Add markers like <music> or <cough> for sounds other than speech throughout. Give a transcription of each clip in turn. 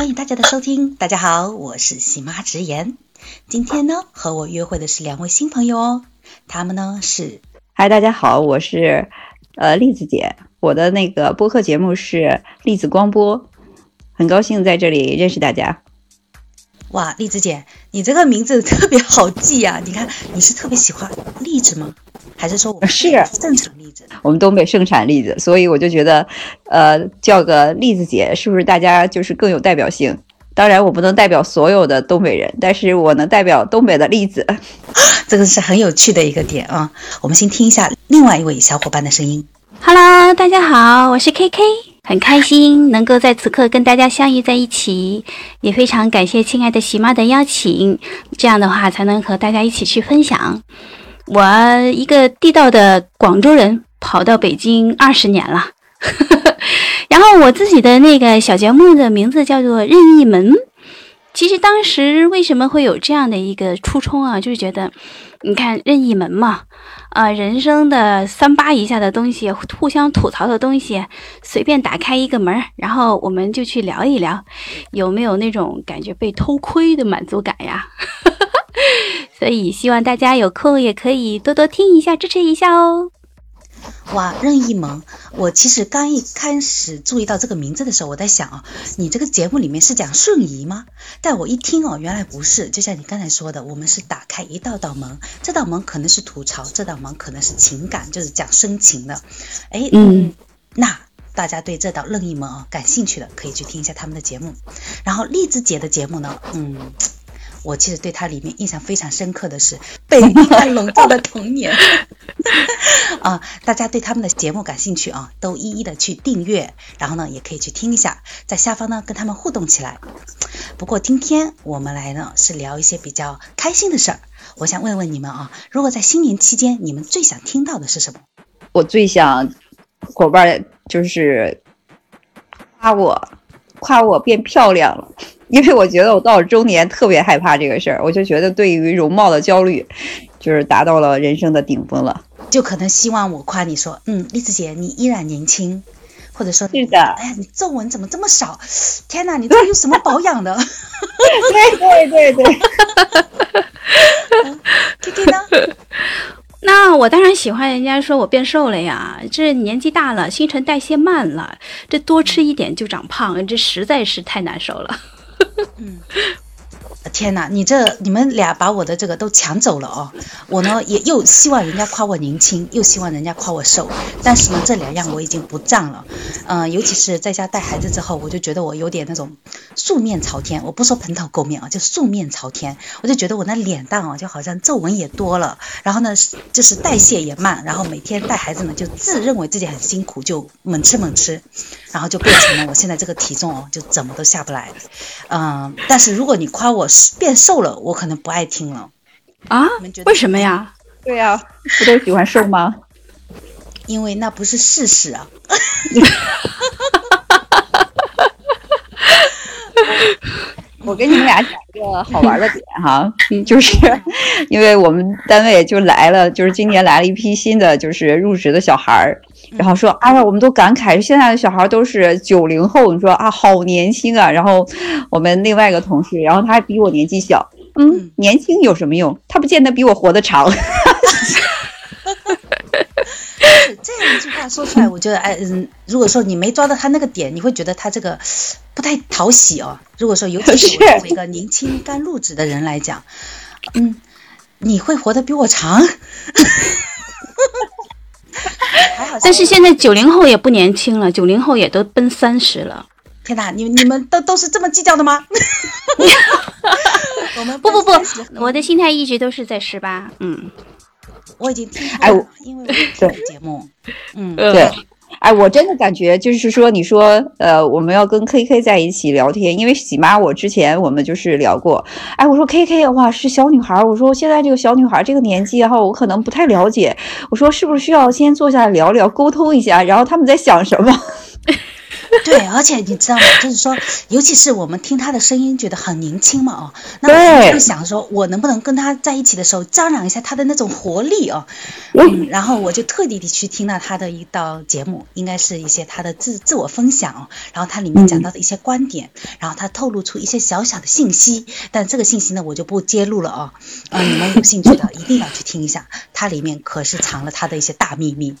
欢迎大家的收听。大家好，我是喜妈直言。今天呢，和我约会的是两位新朋友哦。他们呢是，嗨，大家好，我是呃栗子姐。我的那个播客节目是栗子光播，很高兴在这里认识大家。哇，栗子姐，你这个名字特别好记呀！你看，你是特别喜欢栗子吗？还是说我们是正常栗子？<laughs> 我们东北盛产栗子，所以我就觉得，呃，叫个栗子姐，是不是大家就是更有代表性？当然，我不能代表所有的东北人，但是我能代表东北的栗子。<laughs> 这个是很有趣的一个点啊！我们先听一下另外一位小伙伴的声音。Hello，大家好，我是 KK。很开心能够在此刻跟大家相遇在一起，也非常感谢亲爱的喜妈的邀请，这样的话才能和大家一起去分享。我一个地道的广州人，跑到北京二十年了，<laughs> 然后我自己的那个小节目的名字叫做任意门。其实当时为什么会有这样的一个初衷啊？就是觉得，你看任意门嘛。啊，人生的三八一下的东西，互相吐槽的东西，随便打开一个门，然后我们就去聊一聊，有没有那种感觉被偷窥的满足感呀？所以希望大家有空也可以多多听一下，支持一下哦。哇，任意门！我其实刚一开始注意到这个名字的时候，我在想啊，你这个节目里面是讲瞬移吗？但我一听哦，原来不是。就像你刚才说的，我们是打开一道道门，这道门可能是吐槽，这道门可能是情感，就是讲深情的。哎，嗯，那大家对这道任意门啊感兴趣的，可以去听一下他们的节目。然后荔枝姐的节目呢，嗯。我其实对它里面印象非常深刻的是被爱笼罩的童年 <laughs> 啊！大家对他们的节目感兴趣啊，都一一的去订阅，然后呢也可以去听一下，在下方呢跟他们互动起来。不过今天我们来呢是聊一些比较开心的事儿，我想问问你们啊，如果在新年期间，你们最想听到的是什么？我最想伙伴就是夸我，夸我变漂亮了。因为我觉得我到了中年特别害怕这个事儿，我就觉得对于容貌的焦虑，就是达到了人生的顶峰了。就可能希望我夸你说，嗯，栗子姐你依然年轻，或者说是的，哎呀你皱纹怎么这么少？天哪，你这用什么保养的？对对对对。<laughs> K K 呢？<laughs> 那我当然喜欢人家说我变瘦了呀，这年纪大了，新陈代谢慢了，这多吃一点就长胖，这实在是太难受了。嗯，天哪，你这你们俩把我的这个都抢走了哦！我呢也又希望人家夸我年轻，又希望人家夸我瘦，但是呢这两样我已经不占了。嗯，尤其是在家带孩子之后，我就觉得我有点那种素面朝天。我不说蓬头垢面啊，就素面朝天。我就觉得我那脸蛋啊，就好像皱纹也多了，然后呢就是代谢也慢，然后每天带孩子呢就自认为自己很辛苦，就猛吃猛吃。然后就变成了我现在这个体重哦，就怎么都下不来。嗯，但是如果你夸我变瘦了，我可能不爱听了。啊？为什么呀？对呀，不都喜欢瘦吗？因为那不是事实啊。<laughs> 我跟你们俩讲一个好玩的点哈，就是因为我们单位就来了，就是今年来了一批新的，就是入职的小孩儿。然后说，哎呀，我们都感慨，现在的小孩都是九零后，你说啊，好年轻啊。然后我们另外一个同事，然后他还比我年纪小，嗯，年轻有什么用？他不见得比我活得长。<laughs> 这样一句话说出来，我觉得，哎，嗯，如果说你没抓到他那个点，你会觉得他这个不太讨喜哦。如果说尤其是我一个年轻刚入职的人来讲，嗯，你会活得比我长。<laughs> 但是现在九零后也不年轻了，九零后也都奔三十了。天哪，你你们都都是这么计较的吗？<laughs> 我们不不不，我的心态一直都是在十八。嗯，我已经听哎，因为我听节目，嗯，对。哎，我真的感觉就是说，你说，呃，我们要跟 K K 在一起聊天，因为喜妈，我之前我们就是聊过。哎，我说 K K，的话，是小女孩，我说现在这个小女孩这个年纪，哈我可能不太了解，我说是不是需要先坐下来聊聊，沟通一下，然后他们在想什么？<laughs> 对，而且你知道吗？就是说，尤其是我们听他的声音，觉得很年轻嘛，哦，那我就想说，我能不能跟他在一起的时候，张扬一下他的那种活力哦，嗯，然后我就特地的去听了他的一道节目，应该是一些他的自自我分享，然后他里面讲到的一些观点，然后他透露出一些小小的信息，但这个信息呢，我就不揭露了哦，啊，你们有兴趣的一定要去听一下，它里面可是藏了他的一些大秘密，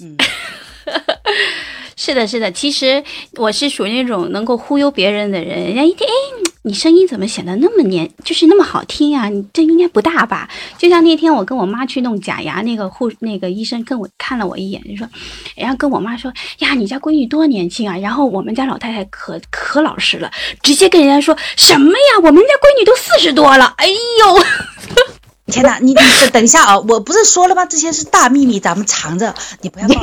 嗯。<laughs> 是的，是的，其实我是属于那种能够忽悠别人的人。人家一听，哎，你声音怎么显得那么年，就是那么好听啊？你这应该不大吧？就像那天我跟我妈去弄假牙，那个护那个医生跟我看了我一眼，就说，然后跟我妈说，呀，你家闺女多年轻啊！然后我们家老太太可可老实了，直接跟人家说什么呀？我们家闺女都四十多了，哎呦！<laughs> 天哪，你你等一下啊！我不是说了吗？这些是大秘密，咱们藏着，你不要。<laughs>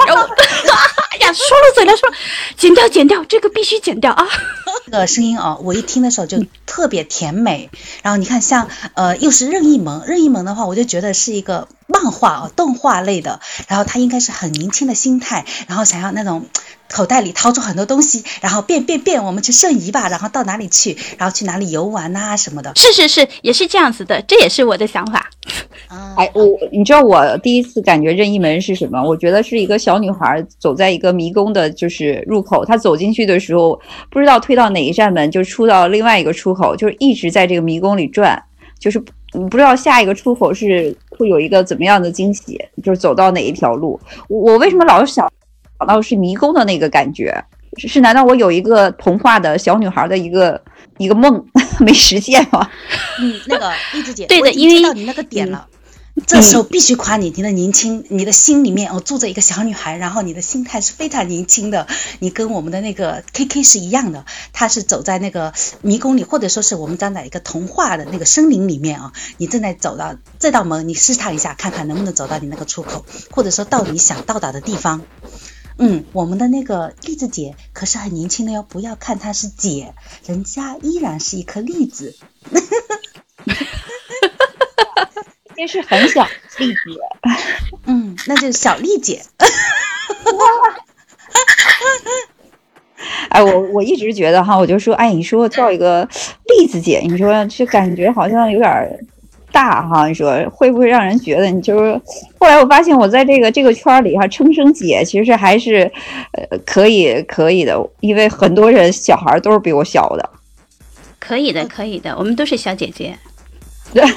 哎呀，说了嘴了，说，剪掉，剪掉，这个必须剪掉啊！<laughs> 这个声音啊，我一听的时候就特别甜美。然后你看，像呃，又是任意门，任意门的话，我就觉得是一个漫画哦，动画类的。然后他应该是很年轻的心态，然后想要那种。口袋里掏出很多东西，然后变变变，我们去瞬移吧，然后到哪里去，然后去哪里游玩呐什么的。是是是，也是这样子的，这也是我的想法。哎，我你知道我第一次感觉任意门是什么？我觉得是一个小女孩走在一个迷宫的，就是入口，他走进去的时候，不知道推到哪一扇门，就出到另外一个出口，就是一直在这个迷宫里转，就是你不知道下一个出口是会有一个怎么样的惊喜，就是走到哪一条路。我为什么老是想？想到是迷宫的那个感觉，是难道我有一个童话的小女孩的一个一个梦 <laughs> 没实现吗？嗯，那个丽子姐，对的，因为到你那个点了，这时候必须夸你，你的年轻，你的心里面哦住着一个小女孩，然后你的心态是非常年轻的，你跟我们的那个 K K 是一样的，他是走在那个迷宫里，或者说是我们站在一个童话的那个森林里面啊，你正在走到这道门，你试探一下，看看能不能走到你那个出口，或者说到你想到达的地方。嗯，我们的那个栗子姐可是很年轻的哟，不要看她是姐，人家依然是一颗栗子。<laughs> 这是很小丽姐。嗯，那就是小丽姐。<laughs> 哎，我我一直觉得哈，我就说，哎，你说叫一个栗子姐，你说这感觉好像有点。大哈，你说会不会让人觉得你就是？后来我发现我在这个这个圈里哈，称声姐其实还是呃可以可以的，因为很多人小孩都是比我小的。可以的，可以的，我们都是小姐姐。对，<laughs>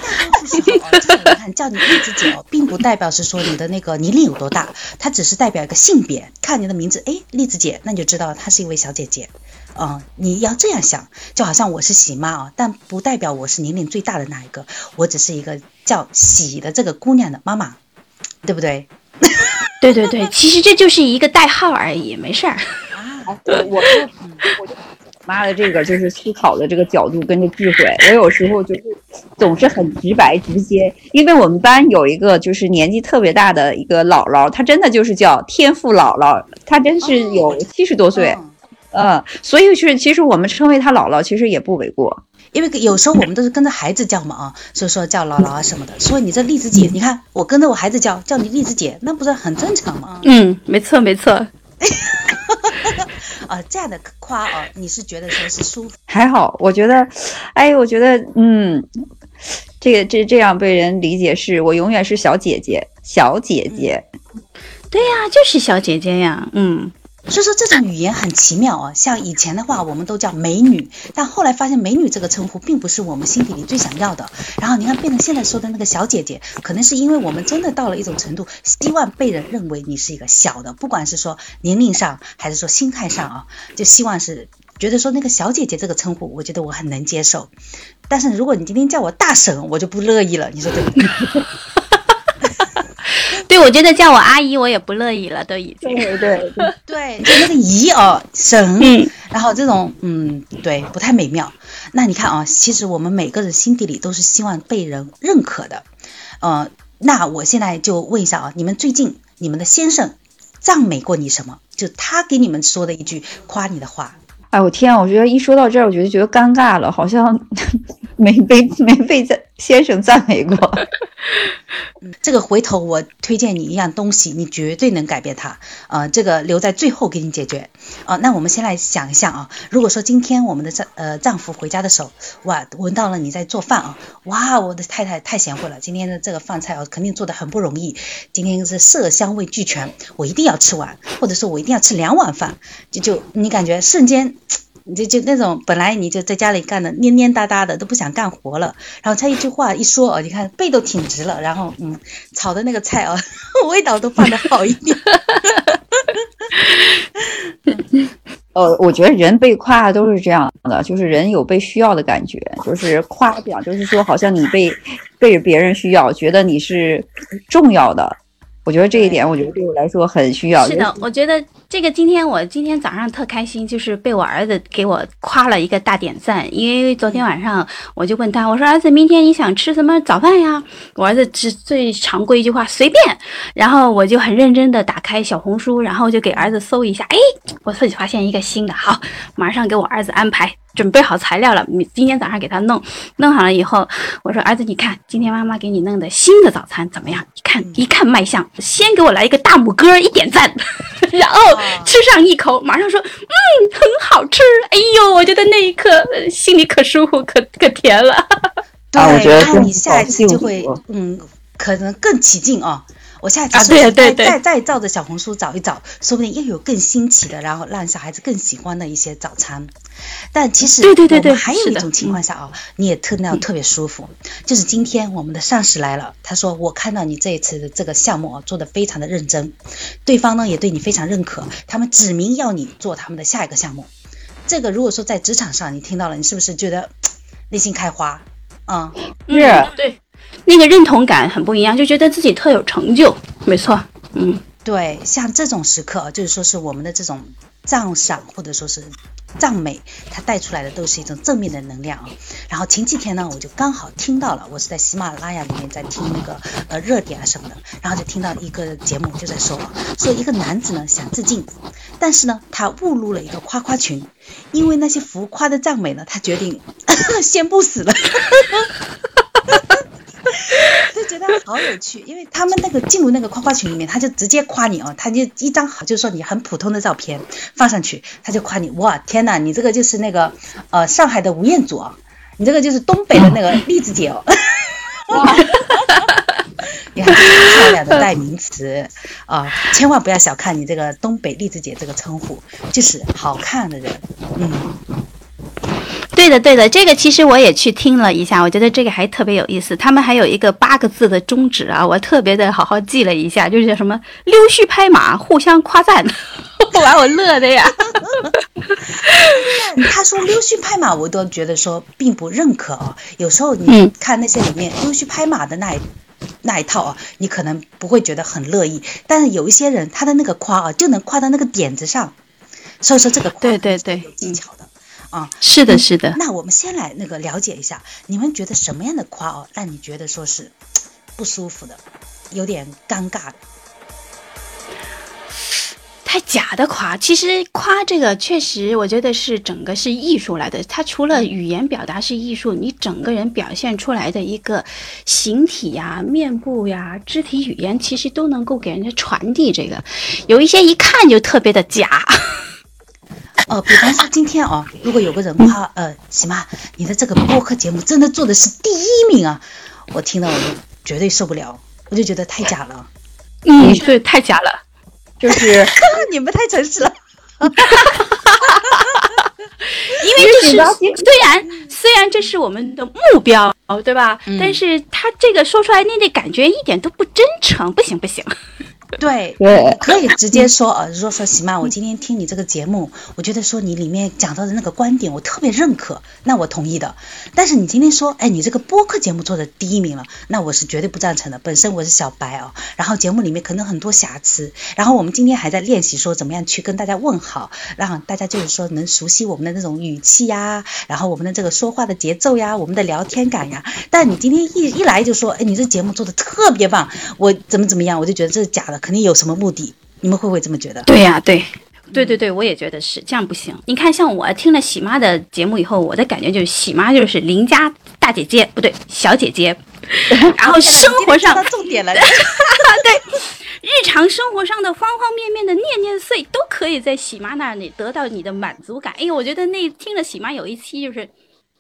你看叫你栗子姐哦，<laughs> 并不代表是说你的那个年龄有多大，它只是代表一个性别。看你的名字，哎，栗子姐，那你就知道她是一位小姐姐。嗯，你要这样想，就好像我是喜妈啊，但不代表我是年龄最大的那一个，我只是一个叫喜的这个姑娘的妈妈，对不对？对对对，其实这就是一个代号而已，没事儿。啊，我我我就妈的这个就是思考的这个角度跟着智慧，我有时候就是总是很直白直接，因为我们班有一个就是年纪特别大的一个姥姥，她真的就是叫天赋姥姥，她真是有七十多岁。嗯，所以是其实我们称为她姥姥，其实也不为过，因为有时候我们都是跟着孩子叫嘛啊，所以说叫姥姥啊什么的。所以你这栗子姐，你看我跟着我孩子叫，叫你栗子姐，那不是很正常吗？嗯，没错没错。啊，<laughs> 这样的夸哦，你是觉得说是舒服？还好，我觉得，哎，我觉得，嗯，这个这这样被人理解是我永远是小姐姐，小姐姐。对呀，就是小姐姐呀，嗯。所以说这种语言很奇妙啊，像以前的话我们都叫美女，但后来发现美女这个称呼并不是我们心底里最想要的。然后你看变成现在说的那个小姐姐，可能是因为我们真的到了一种程度，希望被人认为你是一个小的，不管是说年龄上还是说心态上啊，就希望是觉得说那个小姐姐这个称呼，我觉得我很能接受。但是如果你今天叫我大婶，我就不乐意了，你说对不对？对，我觉得叫我阿姨，我也不乐意了，都已经。对对对 <laughs> 对，就那个姨哦，婶，嗯，然后这种，嗯，对，不太美妙。那你看啊，其实我们每个人心底里都是希望被人认可的。呃，那我现在就问一下啊，你们最近你们的先生赞美过你什么？就他给你们说的一句夸你的话。哎，我天，我觉得一说到这儿，我觉得觉得尴尬了，好像 <laughs> 没被没被在先生赞美过。<laughs> 这个回头我推荐你一样东西，你绝对能改变它。呃，这个留在最后给你解决。啊、那我们先来想一下啊，如果说今天我们的丈呃丈夫回家的时候，哇，闻到了你在做饭啊，哇，我的太太太贤惠了，今天的这个饭菜啊，肯定做的很不容易，今天是色香味俱全，我一定要吃完，或者说我一定要吃两碗饭，就就你感觉瞬间。你就就那种本来你就在家里干的蔫蔫哒哒的都不想干活了，然后他一句话一说哦，你看背都挺直了，然后嗯，炒的那个菜哦，<laughs> 味道都放的好一点。<laughs> 呃，我觉得人被夸都是这样的，就是人有被需要的感觉，就是夸奖，就是说好像你被被别人需要，觉得你是重要的。我觉得这一点，我觉得对我来说很需要。是的，我觉得这个今天我今天早上特开心，就是被我儿子给我夸了一个大点赞。因为昨天晚上我就问他，我说儿子，明天你想吃什么早饭呀？我儿子只最常规一句话随便。然后我就很认真的打开小红书，然后就给儿子搜一下，哎，我自己发现一个新的，好，马上给我儿子安排。准备好材料了，你今天早上给他弄，弄好了以后，我说儿子，你看今天妈妈给你弄的新的早餐怎么样？一看一看卖相，先给我来一个大拇哥，一点赞，然后吃上一口，马上说嗯很好吃，哎呦，我觉得那一刻心里可舒服，可可甜了。对，然后你下一次就会嗯，可能更起劲哦。我下一次再对对对再再照着小红书找一找，说不定又有更新奇的，然后让小孩子更喜欢的一些早餐。但其实对对对对我们还有一种情况下啊、你也特那样特别舒服，就是今天我们的上司来了，他说我看到你这一次的这个项目啊做的非常的认真，对方呢也对你非常认可，他们指明要你做他们的下一个项目。这个如果说在职场上你听到了，你是不是觉得内心开花？嗯，是嗯对，那个认同感很不一样，就觉得自己特有成就，没错，嗯。对，像这种时刻，就是说是我们的这种赞赏或者说是赞美，它带出来的都是一种正面的能量啊。然后前几天呢，我就刚好听到了，我是在喜马拉雅里面在听那个呃热点啊什么的，然后就听到一个节目就在说，说一个男子呢想自尽，但是呢他误入了一个夸夸群，因为那些浮夸的赞美呢，他决定 <coughs> 先不死了。好有趣，因为他们那个进入那个夸夸群里面，他就直接夸你哦，他就一张好，就是说你很普通的照片放上去，他就夸你，哇，天哪，你这个就是那个呃上海的吴彦祖啊，你这个就是东北的那个栗子姐哦。<laughs> 你看，漂亮的代名词啊、千万不要小看你这个东北栗子姐这个称呼，就是好看的人，嗯。对的，对的，这个其实我也去听了一下，我觉得这个还特别有意思。他们还有一个八个字的宗旨啊，我特别的好好记了一下，就是叫什么“溜须拍马，互相夸赞”，<laughs> 把我乐的呀。<laughs> 他说溜须拍马，我都觉得说并不认可哦。有时候你嗯看那些里面溜须拍马的那一那一套啊，你可能不会觉得很乐意，但是有一些人他的那个夸啊，就能夸到那个点子上，所以说这个夸对对对有技巧的啊。是的，是的。那我们先来那个了解一下，你们觉得什么样的夸哦，让你觉得说是不舒服的，有点尴尬的？太假的夸，其实夸这个确实，我觉得是整个是艺术来的。它除了语言表达是艺术，你整个人表现出来的一个形体呀、面部呀、肢体语言，其实都能够给人家传递这个。有一些一看就特别的假。呃，比方说今天哦，如果有个人夸呃，喜妈，你的这个播客节目真的做的是第一名啊，我听到我就绝对受不了，我就觉得太假了，嗯，对，太假了。就是 <laughs> 你们太诚实了。<laughs> 因为这是虽然虽然这是我们的目标，对吧？嗯但是他这个说出来，那那感觉一点都不真诚，不行不行。对，对可以直接说呃，如果说喜妈，我今天听你这个节目，我觉得说你里面讲到的那个观点，我特别认可，那我同意的。但是你今天说，哎，你这个播客节目做的第一名了，那我是绝对不赞成的。本身我是小白哦，然后节目里面可能很多瑕疵，然后我们今天还在练习说怎么样去跟大家问好，让大家就是说能熟悉我们的那种语气呀，然后我们的这个说话的节奏呀，我们的聊天感呀。但你今天一一来就说，哎，你这节目做的特别棒，我怎么怎么样，我就觉得这是假的，肯定有什么目的。你们会不会这么觉得？对呀、对，对对对，我也觉得是这样不行。你看，像我听了喜妈的节目以后，我的感觉就是喜妈就是邻家大姐姐，不对，小姐姐。<laughs> 然后生活上重点了，<laughs> <laughs> 对，日常生活上的方方面面的念念碎都可以在喜妈那里得到你的满足感。哎呦，我觉得那听了喜妈有一期就是。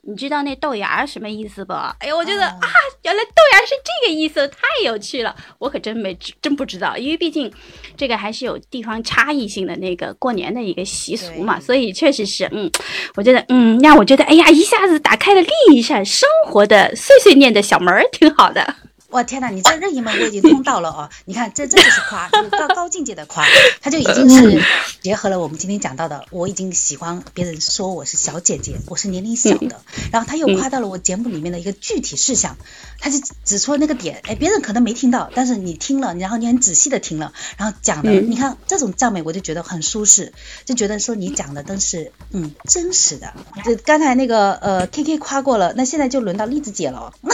你知道那豆芽什么意思不？哎呀，我觉得啊，原来豆芽是这个意思，太有趣了。我可真没真不知道，因为毕竟这个还是有地方差异性的那个过年的一个习俗嘛，所以确实是，嗯，我觉得，嗯，让我觉得，哎呀，一下子打开了另一扇生活的碎碎念的小门儿，挺好的。我天哪，你这任意门我已经通到了哦！<laughs> 你看，这这就是夸，就是高高境界的夸，他就已经是结合了我们今天讲到的。我已经喜欢别人说我是小姐姐，我是年龄小的，然后他又夸到了我节目里面的一个具体事项，他就指出了那个点，哎，别人可能没听到，但是你听了，然后你很仔细的听了，然后讲的，你看这种赞美我就觉得很舒适，就觉得说你讲的都是嗯真实的。就刚才那个呃 K K 夸过了，那现在就轮到栗子姐了。<laughs>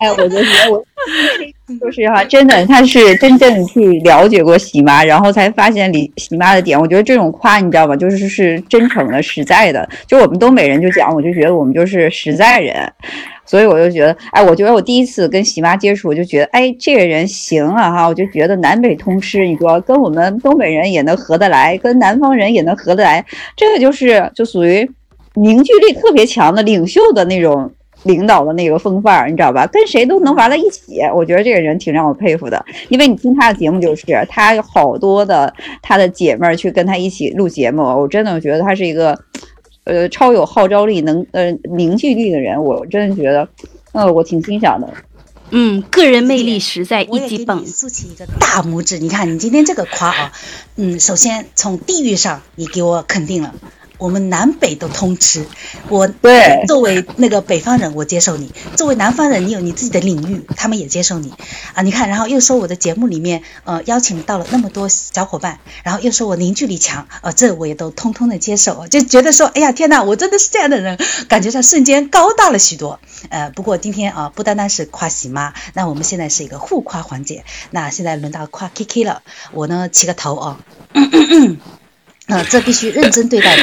哎，我就觉得我 <laughs> 就是哈，真的，他是真正去了解过喜妈，然后才发现李喜妈的点。我觉得这种夸，你知道吧？就是是真诚的、实在的。就我们东北人就讲，我就觉得我们就是实在人，所以我就觉得，哎，我觉得我第一次跟喜妈接触，我就觉得，哎，这个人行啊哈，我就觉得南北通吃，你说跟我们东北人也能合得来，跟南方人也能合得来，这个就是就属于凝聚力特别强的领袖的那种。领导的那个风范儿，你知道吧？跟谁都能玩到一起，我觉得这个人挺让我佩服的。因为你听他的节目，就是他有好多的他的姐妹儿去跟他一起录节目，我真的觉得他是一个，呃，超有号召力、能呃凝聚力的人。我真的觉得，呃，我挺欣赏的。嗯，个人魅力实在一级棒。竖起一个大拇指，你看你今天这个夸啊，嗯，首先从地域上你给我肯定了。我们南北都通吃，我对。作为那个北方人，我接受你；作为南方人，你有你自己的领域，他们也接受你。啊！你看，然后又说我的节目里面，呃，邀请到了那么多小伙伴，然后又说我凝聚力强，呃，这我也都通通的接受，就觉得说，哎呀，天呐，我真的是这样的人，感觉上瞬间高大了许多。呃，不过今天啊，不单单是夸喜妈，那我们现在是一个互夸环节，那现在轮到夸 K K 了，我呢起个头 <coughs> 啊。这必须认真对待的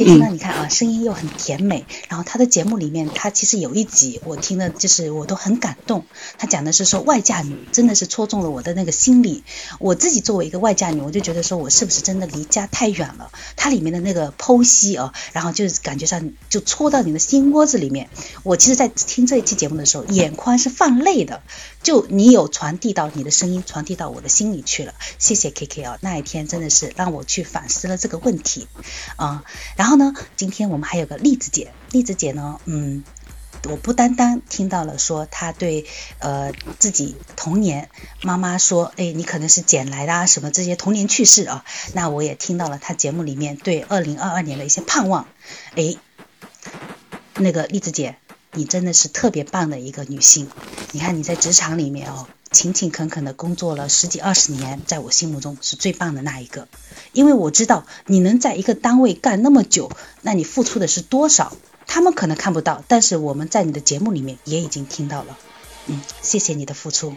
啊！今天呢，你看啊，声音又很甜美，然后他的节目里面，他其实有一集我听的，就是我都很感动。他讲的是说外嫁女，真的是戳中了我的那个心理。我自己作为一个外嫁女，我就觉得说我是不是真的离家太远了？它里面的那个剖析啊，然后就是感觉上就戳到你的心窝子里面。我其实，在听这一期节目的时候，眼眶是泛泪的。就你有传递到你的声音，传递到我的心里去了。谢谢 K K 啊，那一天真的是让我去反思了这个问题啊。然后然后呢，今天我们还有个栗子姐，栗子姐呢，嗯，我不单单听到了说她对呃自己童年妈妈说，哎，你可能是捡来的啊，什么这些童年趣事啊。那我也听到了她节目里面对二零二二年的一些盼望。哎，那个栗子姐。你真的是特别棒的一个女性，你看你在职场里面哦，勤勤恳恳的工作了十几二十年，在我心目中是最棒的那一个。因为我知道你能在一个单位干那么久，那你付出的是多少？他们可能看不到，但是我们在你的节目里面也已经听到了。嗯，谢谢你的付出。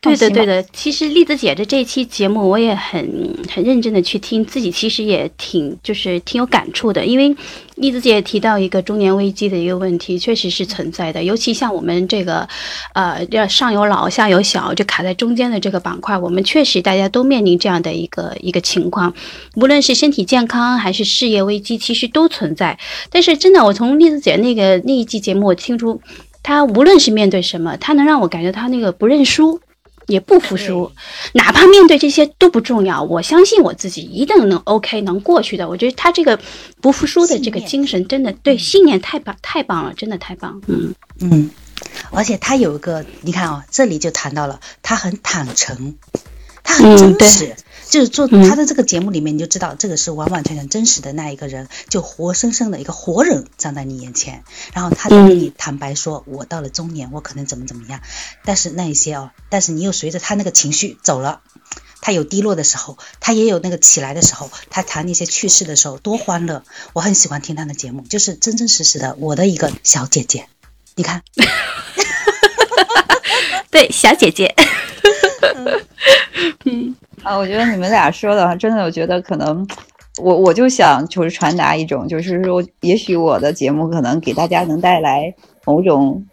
对的，对的。其实栗子姐的这期节目，我也很很认真的去听，自己其实也挺就是挺有感触的。因为栗子姐提到一个中年危机的一个问题，确实是存在的。尤其像我们这个，呃，要上有老下有小，就卡在中间的这个板块，我们确实大家都面临这样的一个一个情况，无论是身体健康还是事业危机，其实都存在。但是真的，我从栗子姐那个那一期节目，我听出她无论是面对什么，她能让我感觉她那个不认输。也不服输，哪怕面对这些都不重要。我相信我自己一定能 OK，能过去的。我觉得他这个不服输的这个精神，真的对信念太棒，太棒了，真的太棒。嗯嗯，而且他有一个，你看啊，这里就谈到了，他很坦诚，他很真实。就是做他的这个节目里面，你就知道这个是完完全全真实的那一个人，就活生生的一个活人站在你眼前，然后他就跟你坦白说：“我到了中年，我可能怎么怎么样。”但是那一些哦，但是你又随着他那个情绪走了，他有低落的时候，他也有那个起来的时候，他谈那些趣事的时候多欢乐，我很喜欢听他的节目，就是真真实实的我的一个小姐姐，你看，<laughs> 对，小姐姐，<laughs> <laughs> 嗯。啊，我觉得你们俩说的真的，我觉得可能，我我就想就是传达一种，就是说，也许我的节目可能给大家能带来某种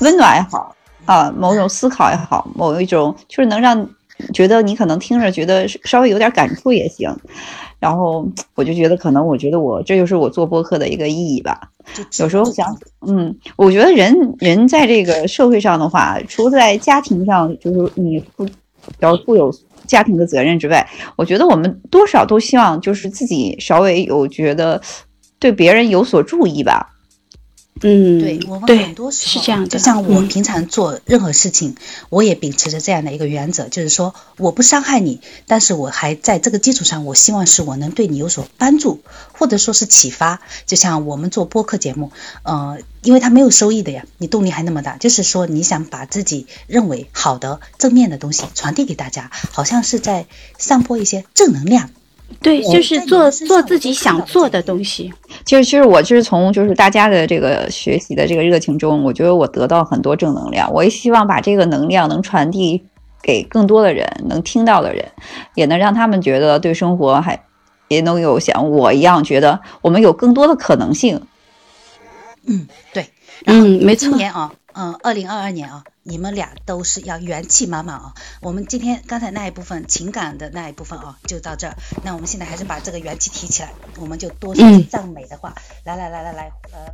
温暖也好啊，某种思考也好，某一种就是能让觉得你可能听着觉得稍微有点感触也行。然后我就觉得，可能我觉得我这就是我做播客的一个意义吧。有时候想，嗯，我觉得人人在这个社会上的话，除了在家庭上，就是你负要负有家庭的责任之外，我觉得我们多少都希望就是自己稍微有觉得对别人有所注意吧。嗯，对我们很多时候是这样的，就像我平常做任何事情，我也秉持着这样的一个原则，就是说我不伤害你，但是我还在这个基础上，我希望是我能对你有所帮助，或者说是启发。就像我们做播客节目，呃，因为它没有收益的呀，你动力还那么大，就是说你想把自己认为好的正面的东西传递给大家，好像是在散播一些正能量。对，就是做做自己想做的东西。其实，其实我就是从就是大家的这个学习的这个热情中，我觉得我得到很多正能量。我也希望把这个能量能传递给更多的人，能听到的人，也能让他们觉得对生活还也能有像我一样觉得我们有更多的可能性。嗯，对，嗯，没错。今年啊，嗯，二零二二年啊。你们俩都是要元气满满啊。我们今天刚才那一部分情感的那一部分啊就到这儿。那我们现在还是把这个元气提起来我们就多说赞美的话。来来来来来呃。